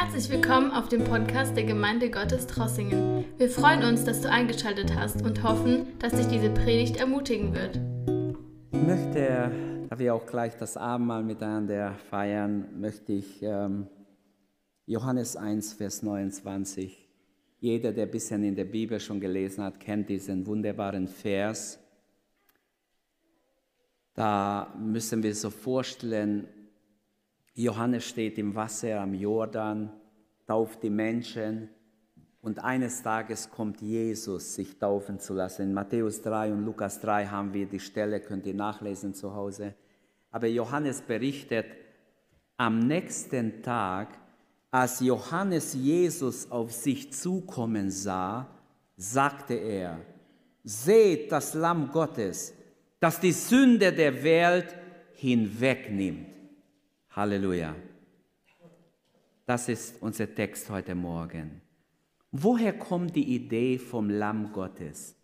Herzlich willkommen auf dem Podcast der Gemeinde Gottes Trossingen. Wir freuen uns, dass du eingeschaltet hast und hoffen, dass dich diese Predigt ermutigen wird. Ich möchte, da wir auch gleich das Abendmahl miteinander feiern, möchte ich ähm, Johannes 1, Vers 29. Jeder, der ein bisschen in der Bibel schon gelesen hat, kennt diesen wunderbaren Vers. Da müssen wir so vorstellen, Johannes steht im Wasser am Jordan, tauft die Menschen und eines Tages kommt Jesus, sich taufen zu lassen. In Matthäus 3 und Lukas 3 haben wir die Stelle, könnt ihr nachlesen zu Hause. Aber Johannes berichtet, am nächsten Tag, als Johannes Jesus auf sich zukommen sah, sagte er, seht das Lamm Gottes, das die Sünde der Welt hinwegnimmt. Halleluja. Das ist unser Text heute Morgen. Woher kommt die Idee vom Lamm Gottes?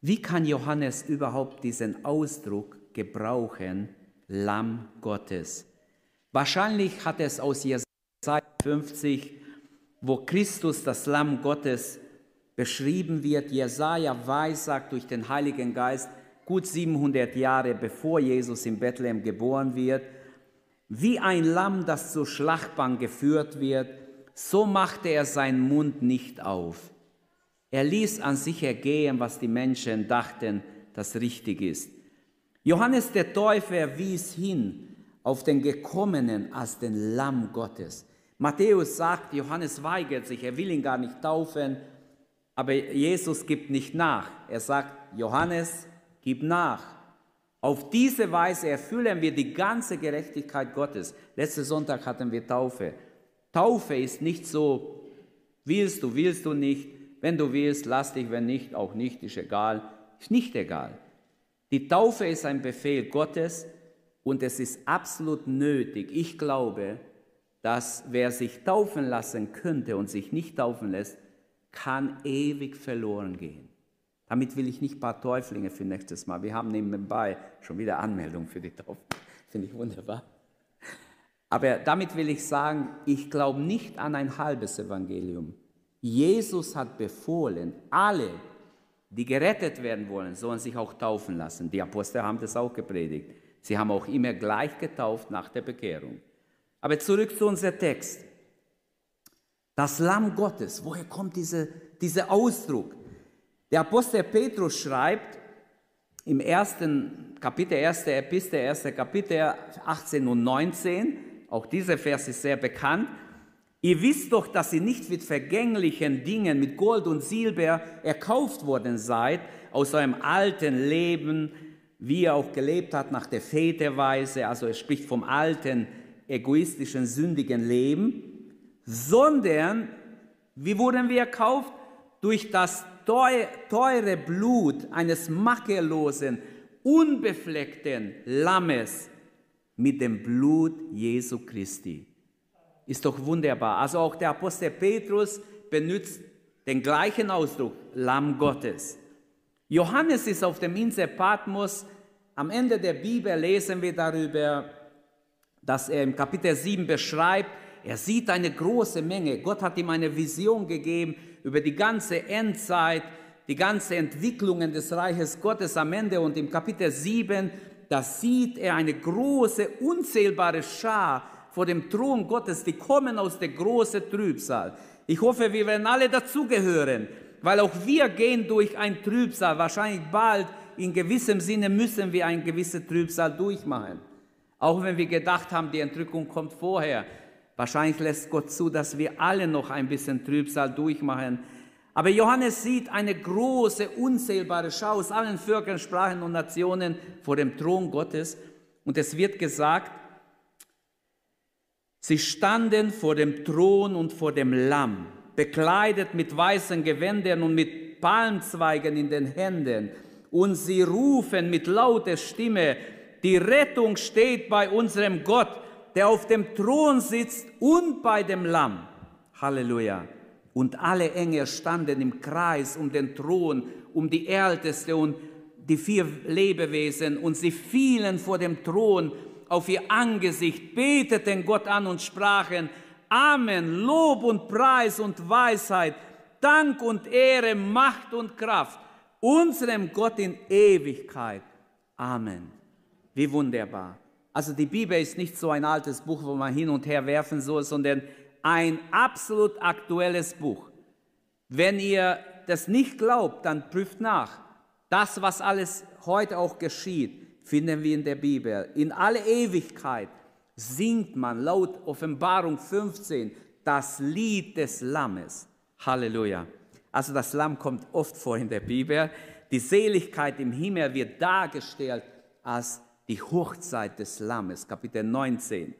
Wie kann Johannes überhaupt diesen Ausdruck gebrauchen, Lamm Gottes? Wahrscheinlich hat es aus Jesaja 50, wo Christus, das Lamm Gottes, beschrieben wird. Jesaja weissagt durch den Heiligen Geist, gut 700 Jahre bevor Jesus in Bethlehem geboren wird, wie ein Lamm, das zur Schlachtbank geführt wird, so machte er seinen Mund nicht auf. Er ließ an sich ergehen, was die Menschen dachten, das richtig ist. Johannes der Täufer wies hin auf den Gekommenen als den Lamm Gottes. Matthäus sagt, Johannes weigert sich, er will ihn gar nicht taufen, aber Jesus gibt nicht nach. Er sagt, Johannes, gib nach. Auf diese Weise erfüllen wir die ganze Gerechtigkeit Gottes. Letzten Sonntag hatten wir Taufe. Taufe ist nicht so, willst du, willst du nicht. Wenn du willst, lass dich, wenn nicht, auch nicht, ist egal. Ist nicht egal. Die Taufe ist ein Befehl Gottes und es ist absolut nötig. Ich glaube, dass wer sich taufen lassen könnte und sich nicht taufen lässt, kann ewig verloren gehen. Damit will ich nicht ein paar Täuflinge für nächstes Mal. Wir haben nebenbei schon wieder Anmeldung für die Taufe. Finde ich wunderbar. Aber damit will ich sagen, ich glaube nicht an ein halbes Evangelium. Jesus hat befohlen, alle, die gerettet werden wollen, sollen sich auch taufen lassen. Die Apostel haben das auch gepredigt. Sie haben auch immer gleich getauft nach der Bekehrung. Aber zurück zu unserem Text. Das Lamm Gottes, woher kommt diese, dieser Ausdruck? Der Apostel Petrus schreibt im ersten Kapitel, erste Epistel, erste Kapitel 18 und 19, auch dieser Vers ist sehr bekannt, ihr wisst doch, dass ihr nicht mit vergänglichen Dingen, mit Gold und Silber erkauft worden seid, aus eurem alten Leben, wie ihr auch gelebt habt nach der Väterweise, also er spricht vom alten, egoistischen, sündigen Leben, sondern wie wurden wir erkauft? Durch das teure Blut eines makellosen, unbefleckten Lammes mit dem Blut Jesu Christi. Ist doch wunderbar. Also auch der Apostel Petrus benutzt den gleichen Ausdruck, Lamm Gottes. Johannes ist auf dem Insel Patmos. Am Ende der Bibel lesen wir darüber, dass er im Kapitel 7 beschreibt, er sieht eine große Menge. Gott hat ihm eine Vision gegeben über die ganze Endzeit, die ganze Entwicklungen des Reiches Gottes am Ende. Und im Kapitel 7, da sieht er eine große, unzählbare Schar vor dem Thron Gottes, die kommen aus der großen Trübsal. Ich hoffe, wir werden alle dazugehören, weil auch wir gehen durch ein Trübsal. Wahrscheinlich bald, in gewissem Sinne müssen wir ein gewisses Trübsal durchmachen. Auch wenn wir gedacht haben, die Entrückung kommt vorher. Wahrscheinlich lässt Gott zu, dass wir alle noch ein bisschen Trübsal durchmachen. Aber Johannes sieht eine große, unzählbare Schau aus allen Völkern, Sprachen und Nationen vor dem Thron Gottes. Und es wird gesagt, sie standen vor dem Thron und vor dem Lamm, bekleidet mit weißen Gewändern und mit Palmzweigen in den Händen. Und sie rufen mit lauter Stimme, die Rettung steht bei unserem Gott der auf dem Thron sitzt und bei dem Lamm. Halleluja. Und alle Engel standen im Kreis um den Thron, um die Älteste und die vier Lebewesen und sie fielen vor dem Thron auf ihr Angesicht, beteten Gott an und sprachen, Amen. Lob und Preis und Weisheit, Dank und Ehre, Macht und Kraft unserem Gott in Ewigkeit. Amen. Wie wunderbar. Also die Bibel ist nicht so ein altes Buch, wo man hin und her werfen soll, sondern ein absolut aktuelles Buch. Wenn ihr das nicht glaubt, dann prüft nach. Das, was alles heute auch geschieht, finden wir in der Bibel. In alle Ewigkeit singt man laut Offenbarung 15 das Lied des Lammes. Halleluja. Also das Lamm kommt oft vor in der Bibel. Die Seligkeit im Himmel wird dargestellt als die Hochzeit des Lammes, Kapitel 19.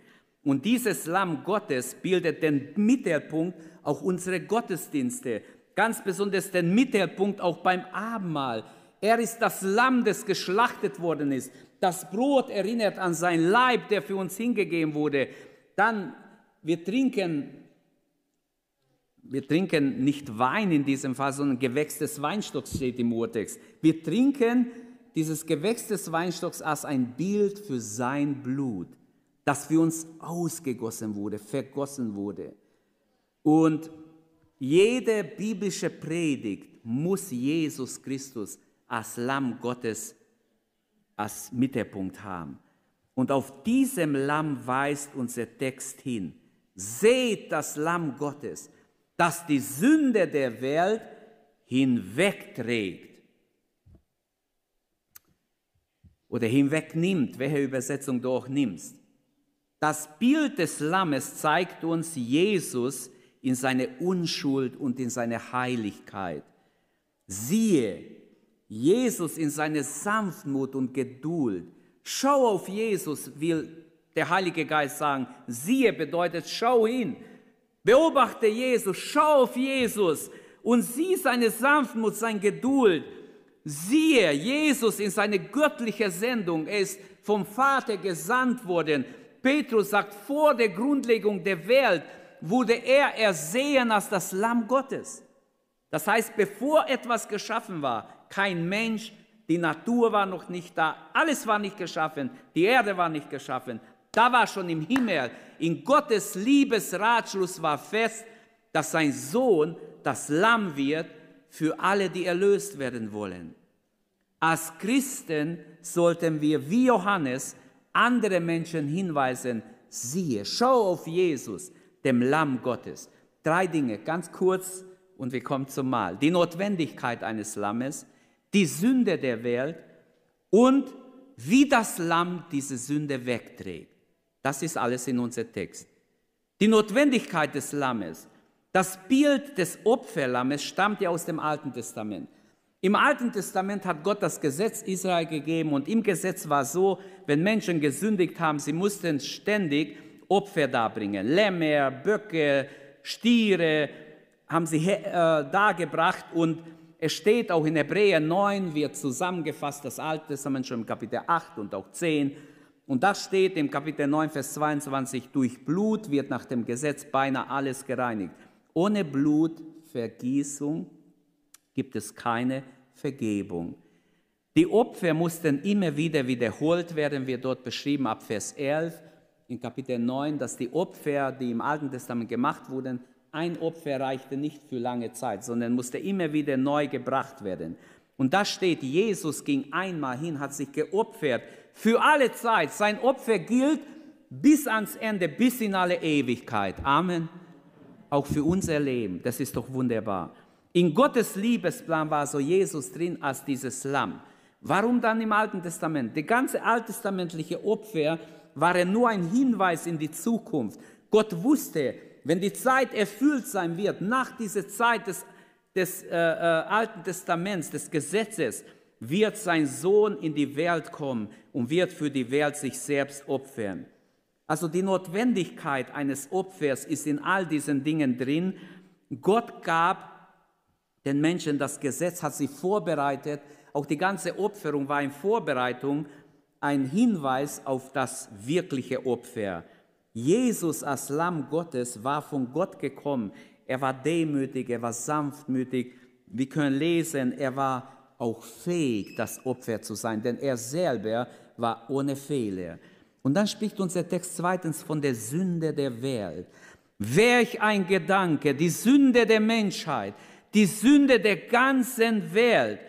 Und dieses Lamm Gottes bildet den Mittelpunkt auch unserer Gottesdienste, ganz besonders den Mittelpunkt auch beim Abendmahl. Er ist das Lamm, das geschlachtet worden ist. Das Brot erinnert an sein Leib, der für uns hingegeben wurde. Dann, wir trinken, wir trinken nicht Wein in diesem Fall, sondern Gewächs des Weinstocks steht im Urtext. Wir trinken dieses Gewächs des Weinstocks als ein Bild für sein Blut, das für uns ausgegossen wurde, vergossen wurde. Und jede biblische Predigt muss Jesus Christus als Lamm Gottes als Mittelpunkt haben. Und auf diesem Lamm weist unser Text hin. Seht das Lamm Gottes, das die Sünde der Welt hinwegträgt. Oder hinwegnimmt, welche Übersetzung du auch nimmst. Das Bild des Lammes zeigt uns Jesus in seine Unschuld und in seine Heiligkeit. Siehe, Jesus in seine Sanftmut und Geduld. Schau auf Jesus, will der Heilige Geist sagen. Siehe bedeutet, schau hin. Beobachte Jesus, schau auf Jesus und sieh seine Sanftmut, seine Geduld. Siehe Jesus in seine göttliche Sendung. Er ist vom Vater gesandt worden. Petrus sagt, vor der Grundlegung der Welt wurde er ersehen als das Lamm Gottes. Das heißt, bevor etwas geschaffen war, kein Mensch, die Natur war noch nicht da, alles war nicht geschaffen, die Erde war nicht geschaffen. Da war schon im Himmel, in Gottes Liebesratschluss war fest, dass sein Sohn das Lamm wird für alle, die erlöst werden wollen. Als Christen sollten wir wie Johannes andere Menschen hinweisen, siehe, schau auf Jesus, dem Lamm Gottes. Drei Dinge, ganz kurz und wir kommen zum Mahl. Die Notwendigkeit eines Lammes, die Sünde der Welt und wie das Lamm diese Sünde wegträgt. Das ist alles in unserem Text. Die Notwendigkeit des Lammes, das Bild des Opferlammes stammt ja aus dem Alten Testament. Im Alten Testament hat Gott das Gesetz Israel gegeben und im Gesetz war so, wenn Menschen gesündigt haben, sie mussten ständig Opfer darbringen. Lämmer, Böcke, Stiere haben sie äh, dargebracht und es steht auch in Hebräer 9, wird zusammengefasst, das Alte Testament schon im Kapitel 8 und auch 10. Und das steht im Kapitel 9, Vers 22, durch Blut wird nach dem Gesetz beinahe alles gereinigt. Ohne Blutvergießung gibt es keine Vergebung. Die Opfer mussten immer wieder wiederholt werden, wird dort beschrieben ab Vers 11 in Kapitel 9, dass die Opfer, die im Alten Testament gemacht wurden, ein Opfer reichte nicht für lange Zeit, sondern musste immer wieder neu gebracht werden. Und da steht, Jesus ging einmal hin, hat sich geopfert für alle Zeit. Sein Opfer gilt bis ans Ende, bis in alle Ewigkeit. Amen. Auch für unser Leben. Das ist doch wunderbar. In Gottes Liebesplan war so Jesus drin als dieses Lamm. Warum dann im Alten Testament? Die ganze alttestamentliche Opfer waren nur ein Hinweis in die Zukunft. Gott wusste, wenn die Zeit erfüllt sein wird, nach dieser Zeit des, des äh, äh, Alten Testaments, des Gesetzes, wird sein Sohn in die Welt kommen und wird für die Welt sich selbst opfern. Also die Notwendigkeit eines Opfers ist in all diesen Dingen drin. Gott gab den Menschen das Gesetz, hat sie vorbereitet. Auch die ganze Opferung war in Vorbereitung ein Hinweis auf das wirkliche Opfer. Jesus als Lamm Gottes war von Gott gekommen. Er war demütig, er war sanftmütig. Wir können lesen, er war auch fähig, das Opfer zu sein, denn er selber war ohne Fehler. Und dann spricht unser Text zweitens von der Sünde der Welt. Welch ein Gedanke, die Sünde der Menschheit, die Sünde der ganzen Welt.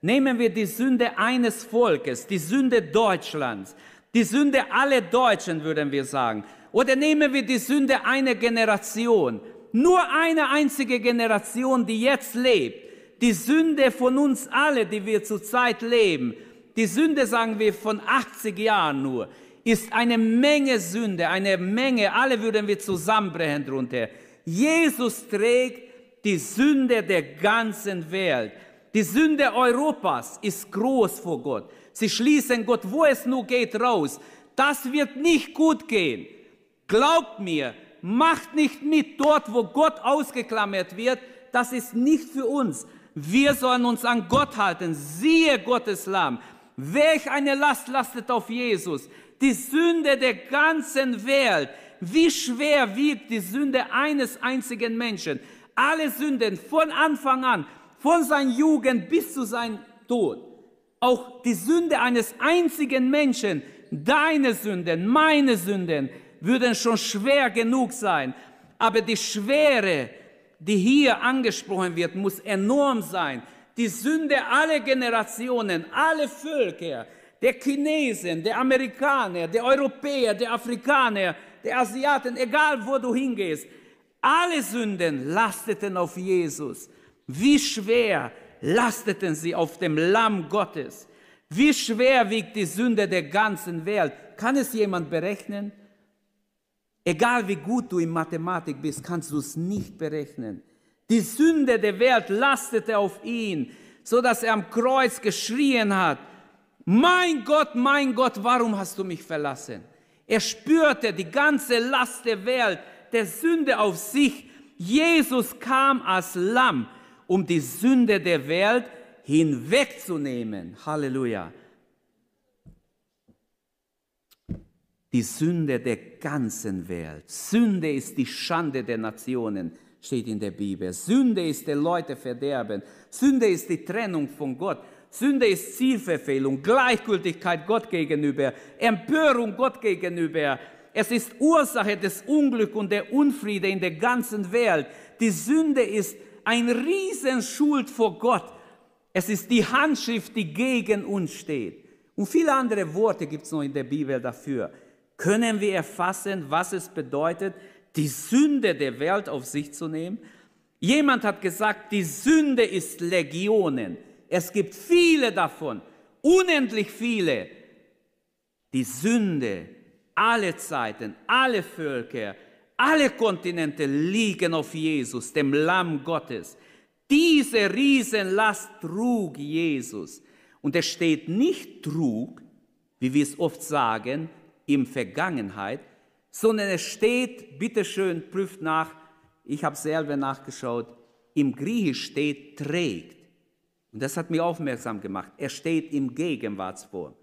Nehmen wir die Sünde eines Volkes, die Sünde Deutschlands, die Sünde aller Deutschen, würden wir sagen. Oder nehmen wir die Sünde einer Generation, nur eine einzige Generation, die jetzt lebt. Die Sünde von uns alle, die wir zurzeit leben, die Sünde, sagen wir, von 80 Jahren nur, ist eine Menge Sünde, eine Menge, alle würden wir zusammenbrechen drunter. Jesus trägt die Sünde der ganzen Welt. Die Sünde Europas ist groß vor Gott. Sie schließen Gott, wo es nur geht, raus. Das wird nicht gut gehen. Glaubt mir, macht nicht mit dort, wo Gott ausgeklammert wird. Das ist nicht für uns. Wir sollen uns an Gott halten. Siehe Gottes Lamm. Welch eine Last lastet auf Jesus. Die Sünde der ganzen Welt. Wie schwer wiegt die Sünde eines einzigen Menschen? Alle Sünden von Anfang an, von seiner Jugend bis zu seinem Tod. Auch die Sünde eines einzigen Menschen, deine Sünden, meine Sünden, würden schon schwer genug sein. Aber die Schwere, die hier angesprochen wird, muss enorm sein. Die Sünde aller Generationen, alle Völker, der Chinesen, der Amerikaner, der Europäer, der Afrikaner, der Asiaten, egal wo du hingehst, alle Sünden lasteten auf Jesus. Wie schwer lasteten sie auf dem Lamm Gottes? Wie schwer wiegt die Sünde der ganzen Welt? Kann es jemand berechnen? Egal wie gut du in Mathematik bist, kannst du es nicht berechnen. Die Sünde der Welt lastete auf ihn, so dass er am Kreuz geschrien hat, mein Gott, mein Gott, warum hast du mich verlassen? Er spürte die ganze Last der Welt, der Sünde auf sich. Jesus kam als Lamm, um die Sünde der Welt hinwegzunehmen. Halleluja. Die Sünde der ganzen Welt. Sünde ist die Schande der Nationen, steht in der Bibel. Sünde ist der Leute Verderben. Sünde ist die Trennung von Gott. Sünde ist Zielverfehlung, Gleichgültigkeit Gott gegenüber, Empörung Gott gegenüber. Es ist Ursache des Unglücks und der Unfriede in der ganzen Welt. Die Sünde ist ein Riesenschuld vor Gott. Es ist die Handschrift, die gegen uns steht. Und viele andere Worte gibt es noch in der Bibel dafür. Können wir erfassen, was es bedeutet, die Sünde der Welt auf sich zu nehmen? Jemand hat gesagt, die Sünde ist Legionen. Es gibt viele davon, unendlich viele. Die Sünde, alle Zeiten, alle Völker, alle Kontinente liegen auf Jesus, dem Lamm Gottes. Diese Riesenlast trug Jesus. Und es steht nicht trug, wie wir es oft sagen, in Vergangenheit, sondern es steht, bitteschön, prüft nach, ich habe selber nachgeschaut, im Griechisch steht trägt. Und das hat mich aufmerksam gemacht. Er steht im Gegenwartsform.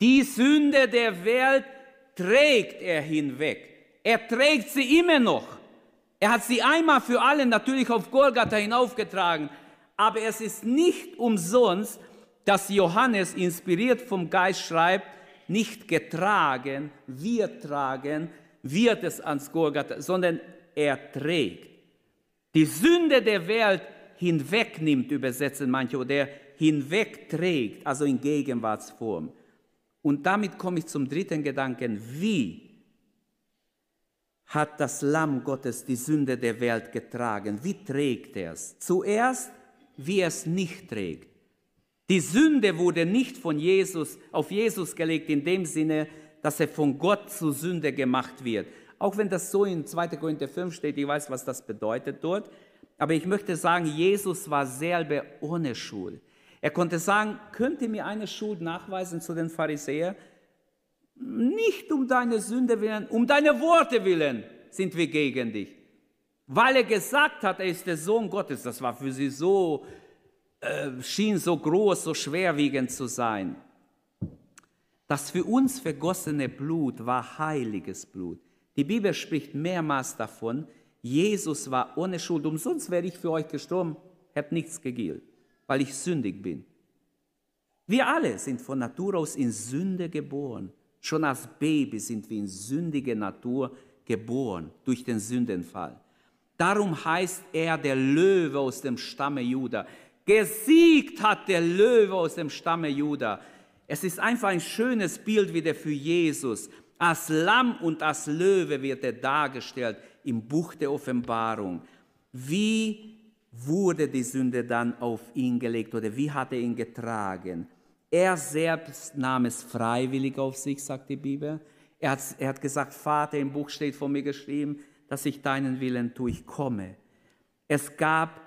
Die Sünde der Welt trägt er hinweg. Er trägt sie immer noch. Er hat sie einmal für alle natürlich auf Golgatha hinaufgetragen. Aber es ist nicht umsonst, dass Johannes, inspiriert vom Geist, schreibt, nicht getragen, wir tragen, wird es ans Golgatha, sondern er trägt. Die Sünde der Welt hinwegnimmt, übersetzen manche, oder hinwegträgt, also in Gegenwartsform. Und damit komme ich zum dritten Gedanken. Wie hat das Lamm Gottes die Sünde der Welt getragen? Wie trägt er es? Zuerst, wie er es nicht trägt. Die Sünde wurde nicht von Jesus auf Jesus gelegt in dem Sinne, dass er von Gott zur Sünde gemacht wird. Auch wenn das so in 2. Korinther 5 steht, ich weiß, was das bedeutet dort. Aber ich möchte sagen, Jesus war selber ohne Schuld. Er konnte sagen, könnt ihr mir eine Schuld nachweisen zu den Pharisäern? Nicht um deine Sünde willen, um deine Worte willen sind wir gegen dich. Weil er gesagt hat, er ist der Sohn Gottes. Das war für sie so, äh, schien so groß, so schwerwiegend zu sein. Das für uns vergossene Blut war heiliges Blut. Die Bibel spricht mehrmals davon, Jesus war ohne Schuld. Umsonst wäre ich für euch gestorben, hätte nichts gegilt, weil ich sündig bin. Wir alle sind von Natur aus in Sünde geboren. Schon als Baby sind wir in sündige Natur geboren durch den Sündenfall. Darum heißt er der Löwe aus dem Stamme Juda. Gesiegt hat der Löwe aus dem Stamme Juda. Es ist einfach ein schönes Bild wieder für Jesus. Als Lamm und als Löwe wird er dargestellt im Buch der Offenbarung. Wie wurde die Sünde dann auf ihn gelegt oder wie hat er ihn getragen? Er selbst nahm es freiwillig auf sich, sagt die Bibel. Er hat, er hat gesagt, Vater, im Buch steht von mir geschrieben, dass ich deinen Willen tue, ich komme. Es gab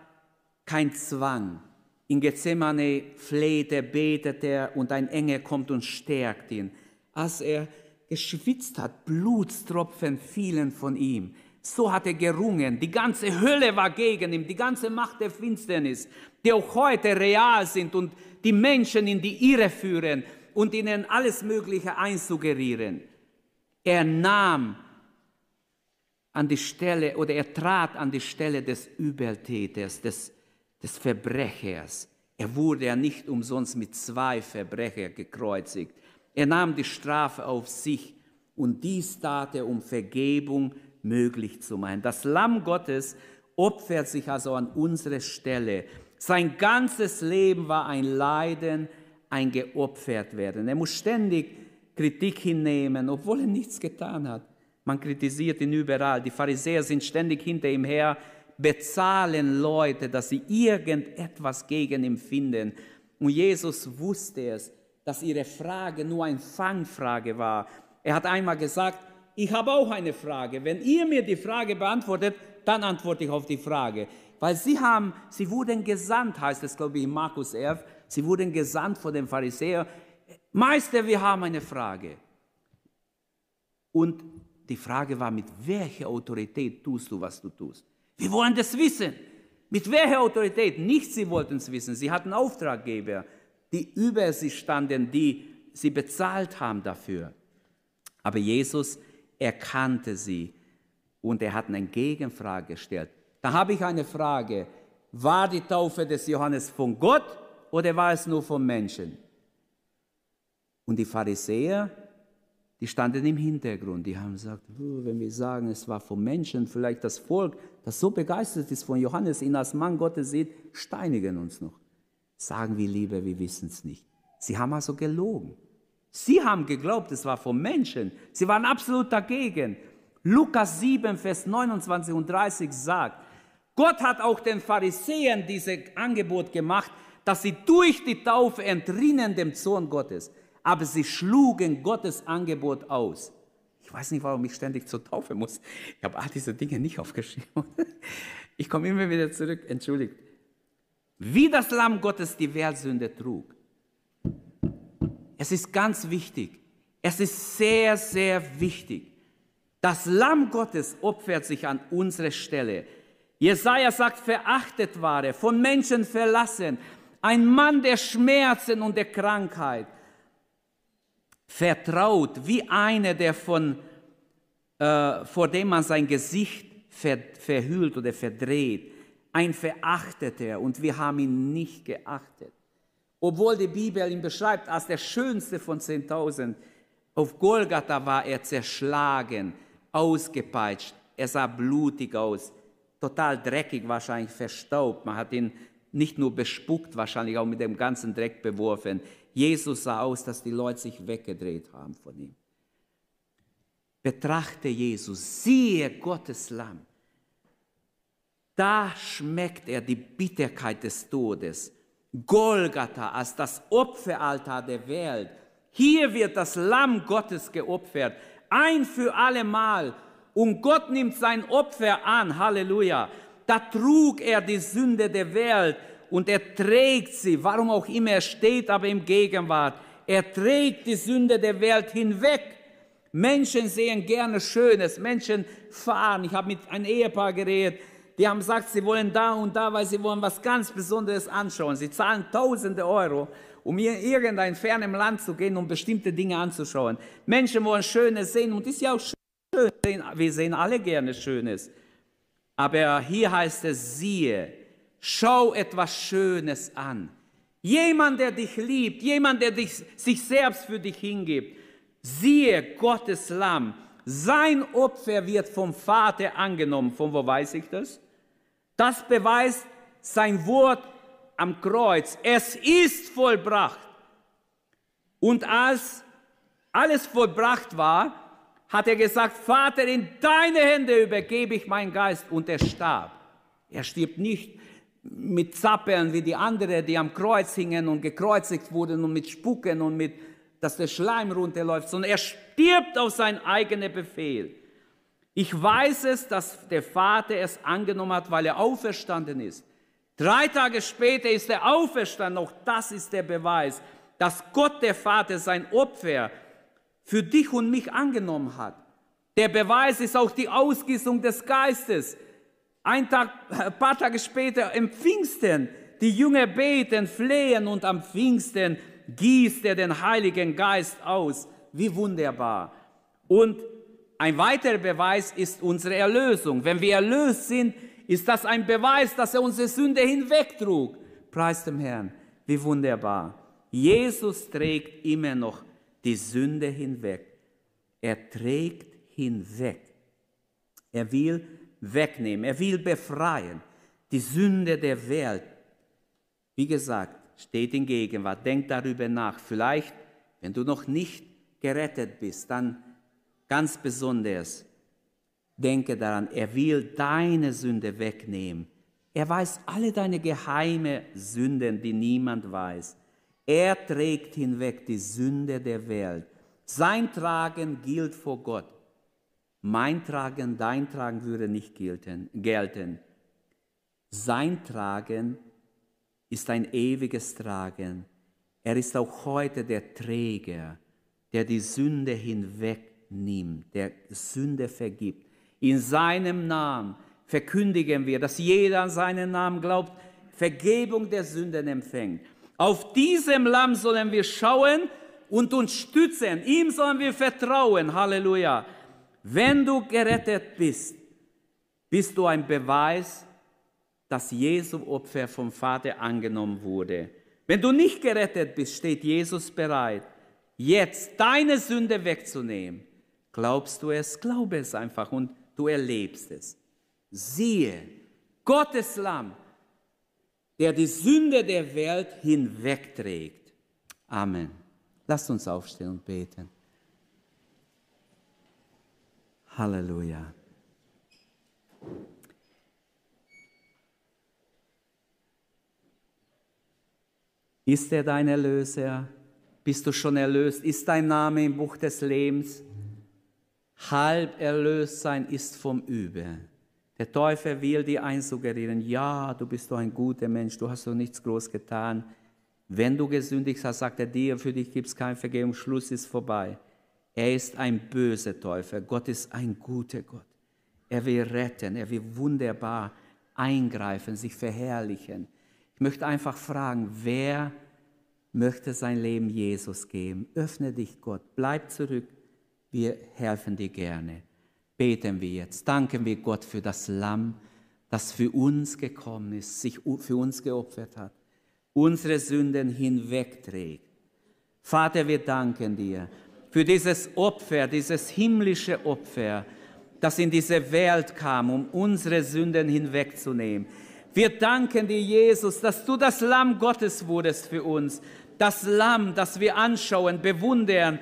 kein Zwang. In Gethsemane fleht er, betet er und ein Engel kommt und stärkt ihn. Als er geschwitzt hat, Blutstropfen fielen von ihm. So hat er gerungen. Die ganze Hölle war gegen ihn, die ganze Macht der Finsternis, die auch heute real sind und die Menschen in die Irre führen und ihnen alles Mögliche einsuggerieren. Er nahm an die Stelle oder er trat an die Stelle des Übeltäters, des, des Verbrechers. Er wurde ja nicht umsonst mit zwei Verbrechern gekreuzigt. Er nahm die Strafe auf sich und dies tat er, um Vergebung möglich zu machen. Das Lamm Gottes opfert sich also an unsere Stelle. Sein ganzes Leben war ein Leiden, ein geopfert werden. Er muss ständig Kritik hinnehmen, obwohl er nichts getan hat. Man kritisiert ihn überall. Die Pharisäer sind ständig hinter ihm her, bezahlen Leute, dass sie irgendetwas gegen ihn finden. Und Jesus wusste es, dass ihre Frage nur eine Fangfrage war. Er hat einmal gesagt, ich habe auch eine Frage. Wenn ihr mir die Frage beantwortet, dann antworte ich auf die Frage. Weil sie haben, sie wurden gesandt, heißt es, glaube ich, in Markus 11, sie wurden gesandt von den Pharisäern. Meister, wir haben eine Frage. Und die Frage war, mit welcher Autorität tust du, was du tust? Wir wollen das wissen. Mit welcher Autorität? Nicht sie wollten es wissen. Sie hatten Auftraggeber, die über sie standen, die sie bezahlt haben dafür. Aber Jesus erkannte sie und er hat eine Gegenfrage gestellt. Da habe ich eine Frage. War die Taufe des Johannes von Gott oder war es nur von Menschen? Und die Pharisäer, die standen im Hintergrund, die haben gesagt, wenn wir sagen, es war von Menschen, vielleicht das Volk, das so begeistert ist von Johannes, ihn als Mann Gottes sieht, steinigen uns noch. Sagen wir lieber, wir wissen es nicht. Sie haben also gelogen. Sie haben geglaubt, es war von Menschen. Sie waren absolut dagegen. Lukas 7, Vers 29 und 30 sagt, Gott hat auch den Pharisäern dieses Angebot gemacht, dass sie durch die Taufe entrinnen dem Zorn Gottes. Aber sie schlugen Gottes Angebot aus. Ich weiß nicht, warum ich ständig zur Taufe muss. Ich habe all diese Dinge nicht aufgeschrieben. Ich komme immer wieder zurück, entschuldigt. Wie das Lamm Gottes die Weltsünde trug. Es ist ganz wichtig. Es ist sehr, sehr wichtig. Das Lamm Gottes opfert sich an unsere Stelle. Jesaja sagt, verachtet war er, von Menschen verlassen, ein Mann der Schmerzen und der Krankheit, vertraut wie einer, der von, äh, vor dem man sein Gesicht ver, verhüllt oder verdreht, ein Verachteter und wir haben ihn nicht geachtet. Obwohl die Bibel ihn beschreibt als der schönste von 10.000, auf Golgatha war er zerschlagen, ausgepeitscht, er sah blutig aus, total dreckig, wahrscheinlich verstaubt. Man hat ihn nicht nur bespuckt, wahrscheinlich auch mit dem ganzen Dreck beworfen. Jesus sah aus, dass die Leute sich weggedreht haben von ihm. Betrachte Jesus, siehe Gottes Lamm. Da schmeckt er die Bitterkeit des Todes. Golgatha als das Opferaltar der Welt. Hier wird das Lamm Gottes geopfert, ein für allemal. Und Gott nimmt sein Opfer an, Halleluja. Da trug er die Sünde der Welt und er trägt sie, warum auch immer er steht, aber im Gegenwart. Er trägt die Sünde der Welt hinweg. Menschen sehen gerne Schönes, Menschen fahren. Ich habe mit einem Ehepaar geredet, die haben gesagt, sie wollen da und da, weil sie wollen was ganz Besonderes anschauen. Sie zahlen tausende Euro, um in irgendein fernem Land zu gehen, um bestimmte Dinge anzuschauen. Menschen wollen Schönes sehen und ist ja auch schön. Wir sehen alle gerne Schönes. Aber hier heißt es, siehe, schau etwas Schönes an. Jemand, der dich liebt, jemand, der dich, sich selbst für dich hingibt. Siehe Gottes Lamm. sein Opfer wird vom Vater angenommen. Von wo weiß ich das? Das beweist sein Wort am Kreuz. Es ist vollbracht. Und als alles vollbracht war, hat er gesagt, Vater, in deine Hände übergebe ich meinen Geist. Und er starb. Er stirbt nicht mit Zappeln wie die anderen, die am Kreuz hingen und gekreuzigt wurden und mit Spucken und mit, dass der Schleim runterläuft, sondern er stirbt auf seinen eigenen Befehl. Ich weiß es, dass der Vater es angenommen hat, weil er auferstanden ist. Drei Tage später ist er auferstanden. Auch das ist der Beweis, dass Gott der Vater sein Opfer für dich und mich angenommen hat. Der Beweis ist auch die Ausgießung des Geistes. Ein, Tag, ein paar Tage später im Pfingsten, die Jünger beten, flehen und am Pfingsten gießt er den Heiligen Geist aus. Wie wunderbar. Und ein weiterer Beweis ist unsere Erlösung. Wenn wir erlöst sind, ist das ein Beweis, dass er unsere Sünde hinwegtrug. Preis dem Herrn. Wie wunderbar. Jesus trägt immer noch die Sünde hinweg. Er trägt hinweg. Er will wegnehmen. Er will befreien. Die Sünde der Welt. Wie gesagt, steht in Gegenwart. Denk darüber nach. Vielleicht, wenn du noch nicht gerettet bist, dann ganz besonders denke daran, er will deine Sünde wegnehmen. Er weiß alle deine geheime Sünden, die niemand weiß. Er trägt hinweg die Sünde der Welt. Sein Tragen gilt vor Gott. Mein Tragen, dein Tragen würde nicht gelten. Sein Tragen ist ein ewiges Tragen. Er ist auch heute der Träger, der die Sünde hinwegnimmt, der Sünde vergibt. In seinem Namen verkündigen wir, dass jeder an seinen Namen glaubt, Vergebung der Sünden empfängt. Auf diesem Lamm sollen wir schauen und uns stützen. Ihm sollen wir vertrauen. Halleluja. Wenn du gerettet bist, bist du ein Beweis, dass Jesu Opfer vom Vater angenommen wurde. Wenn du nicht gerettet bist, steht Jesus bereit, jetzt deine Sünde wegzunehmen. Glaubst du es? Glaube es einfach und du erlebst es. Siehe, Gottes Lamm, der die Sünde der Welt hinwegträgt. Amen. Lasst uns aufstehen und beten. Halleluja. Ist er dein Erlöser? Bist du schon erlöst? Ist dein Name im Buch des Lebens? Halb erlöst sein ist vom Übel. Der Teufel will dir einsuggerieren, ja, du bist doch ein guter Mensch, du hast doch nichts groß getan. Wenn du gesündigt hast, sagt er dir, für dich gibt es keine Vergebung, Schluss ist vorbei. Er ist ein böser Teufel. Gott ist ein guter Gott. Er will retten, er will wunderbar eingreifen, sich verherrlichen. Ich möchte einfach fragen, wer möchte sein Leben Jesus geben? Öffne dich Gott, bleib zurück, wir helfen dir gerne. Beten wir jetzt, danken wir Gott für das Lamm, das für uns gekommen ist, sich für uns geopfert hat, unsere Sünden hinwegträgt. Vater, wir danken dir für dieses Opfer, dieses himmlische Opfer, das in diese Welt kam, um unsere Sünden hinwegzunehmen. Wir danken dir, Jesus, dass du das Lamm Gottes wurdest für uns. Das Lamm, das wir anschauen, bewundern,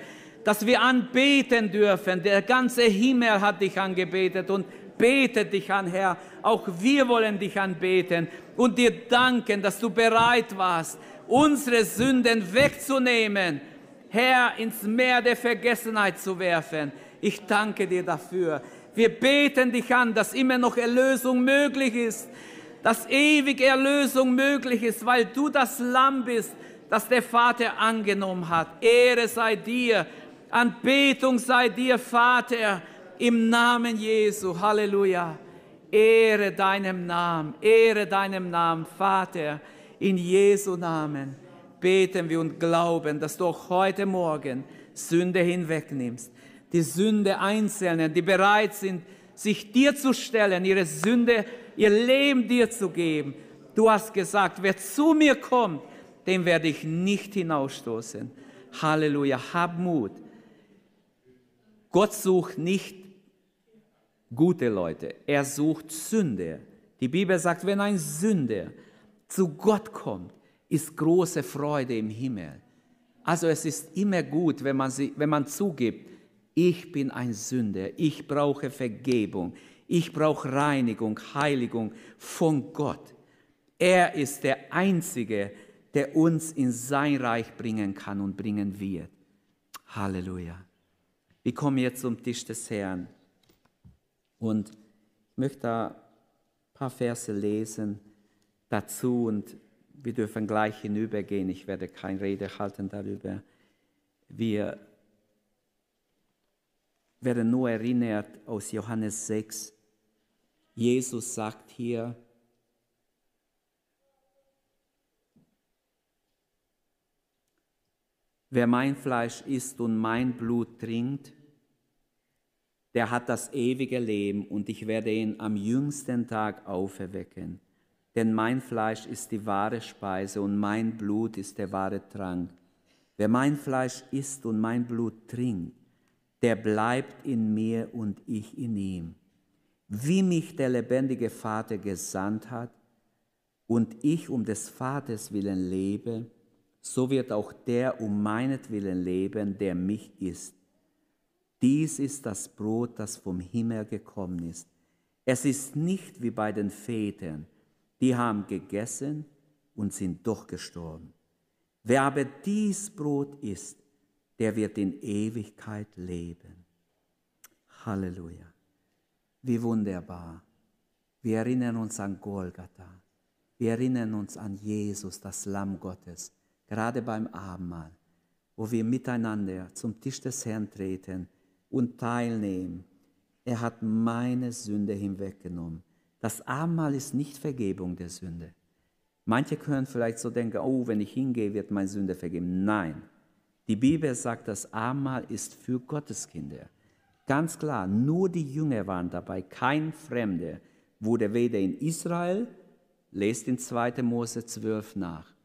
dass wir anbeten dürfen. Der ganze Himmel hat dich angebetet und betet dich an, Herr. Auch wir wollen dich anbeten und dir danken, dass du bereit warst, unsere Sünden wegzunehmen Herr, ins Meer der Vergessenheit zu werfen. Ich danke dir dafür. Wir beten dich an, dass immer noch Erlösung möglich ist, dass ewige Erlösung möglich ist, weil du das Lamm bist, das der Vater angenommen hat. Ehre sei dir, Anbetung sei dir, Vater, im Namen Jesu. Halleluja. Ehre deinem Namen, ehre deinem Namen, Vater, in Jesu Namen beten wir und glauben, dass du auch heute Morgen Sünde hinwegnimmst. Die Sünde Einzelnen, die bereit sind, sich dir zu stellen, ihre Sünde, ihr Leben dir zu geben. Du hast gesagt, wer zu mir kommt, den werde ich nicht hinausstoßen. Halleluja, hab Mut. Gott sucht nicht gute Leute, er sucht Sünder. Die Bibel sagt, wenn ein Sünder zu Gott kommt, ist große Freude im Himmel. Also es ist immer gut, wenn man, sie, wenn man zugibt, ich bin ein Sünder, ich brauche Vergebung, ich brauche Reinigung, Heiligung von Gott. Er ist der Einzige, der uns in sein Reich bringen kann und bringen wird. Halleluja. Wir kommen jetzt zum Tisch des Herrn. Und ich möchte da ein paar Verse lesen dazu und wir dürfen gleich hinübergehen. Ich werde keine Rede halten darüber. Wir werden nur erinnert aus Johannes 6. Jesus sagt hier, wer mein Fleisch isst und mein Blut trinkt, der hat das ewige Leben und ich werde ihn am jüngsten Tag auferwecken. Denn mein Fleisch ist die wahre Speise und mein Blut ist der wahre Trank. Wer mein Fleisch isst und mein Blut trinkt, der bleibt in mir und ich in ihm. Wie mich der lebendige Vater gesandt hat und ich um des Vaters willen lebe, so wird auch der um meinetwillen leben, der mich isst. Dies ist das Brot, das vom Himmel gekommen ist. Es ist nicht wie bei den Vätern, die haben gegessen und sind doch gestorben. Wer aber dies Brot isst, der wird in Ewigkeit leben. Halleluja. Wie wunderbar. Wir erinnern uns an Golgatha. Wir erinnern uns an Jesus, das Lamm Gottes, gerade beim Abendmahl, wo wir miteinander zum Tisch des Herrn treten und teilnehmen. Er hat meine Sünde hinweggenommen. Das Abendmahl ist nicht Vergebung der Sünde. Manche können vielleicht so denken, oh, wenn ich hingehe, wird meine Sünde vergeben. Nein, die Bibel sagt, das Abendmahl ist für Gotteskinder. Ganz klar, nur die Jünger waren dabei, kein Fremder wurde weder in Israel, lest in 2. Mose 12 nach.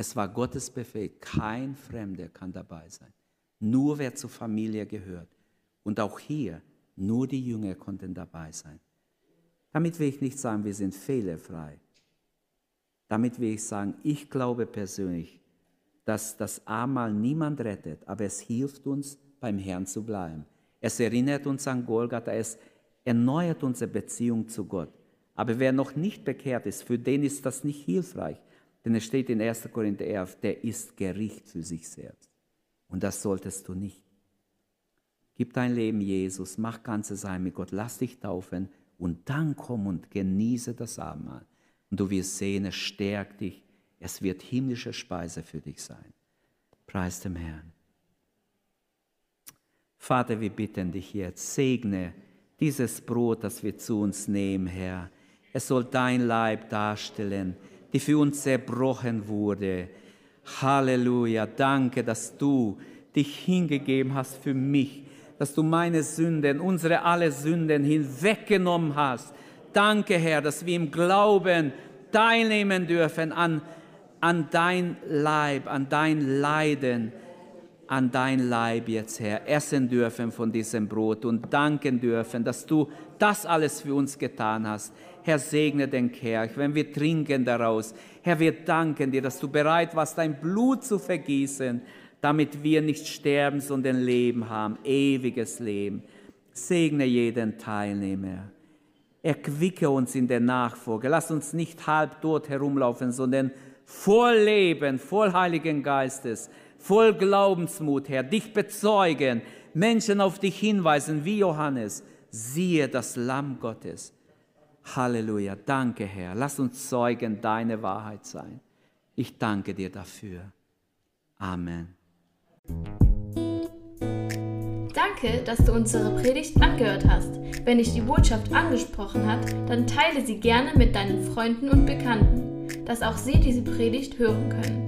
Es war Gottes Befehl, kein Fremder kann dabei sein. Nur wer zur Familie gehört. Und auch hier, nur die Jünger konnten dabei sein. Damit will ich nicht sagen, wir sind fehlerfrei. Damit will ich sagen, ich glaube persönlich, dass das Abendmahl niemand rettet, aber es hilft uns, beim Herrn zu bleiben. Es erinnert uns an Golgatha, es erneuert unsere Beziehung zu Gott. Aber wer noch nicht bekehrt ist, für den ist das nicht hilfreich. Denn es steht in 1. Korinther 11, der ist Gericht für sich selbst. Und das solltest du nicht. Gib dein Leben Jesus, mach ganze sein mit Gott, lass dich taufen und dann komm und genieße das Abendmahl. Und du wirst sehen, es stärkt dich. Es wird himmlische Speise für dich sein. Preis dem Herrn. Vater, wir bitten dich jetzt, segne dieses Brot, das wir zu uns nehmen, Herr. Es soll dein Leib darstellen, die für uns zerbrochen wurde. Halleluja, danke, dass du dich hingegeben hast für mich, dass du meine Sünden, unsere alle Sünden hinweggenommen hast. Danke, Herr, dass wir im Glauben teilnehmen dürfen an, an dein Leib, an dein Leiden, an dein Leib jetzt, Herr, essen dürfen von diesem Brot und danken dürfen, dass du das alles für uns getan hast. Herr, segne den Kerch, wenn wir trinken daraus. Herr, wir danken dir, dass du bereit warst, dein Blut zu vergießen damit wir nicht sterben, sondern Leben haben, ewiges Leben. Segne jeden Teilnehmer. Erquicke uns in der Nachfolge. Lass uns nicht halb tot herumlaufen, sondern voll Leben, voll Heiligen Geistes, voll Glaubensmut, Herr, dich bezeugen, Menschen auf dich hinweisen, wie Johannes. Siehe das Lamm Gottes. Halleluja. Danke, Herr. Lass uns Zeugen deine Wahrheit sein. Ich danke dir dafür. Amen. Danke, dass du unsere Predigt angehört hast. Wenn dich die Botschaft angesprochen hat, dann teile sie gerne mit deinen Freunden und Bekannten, dass auch sie diese Predigt hören können.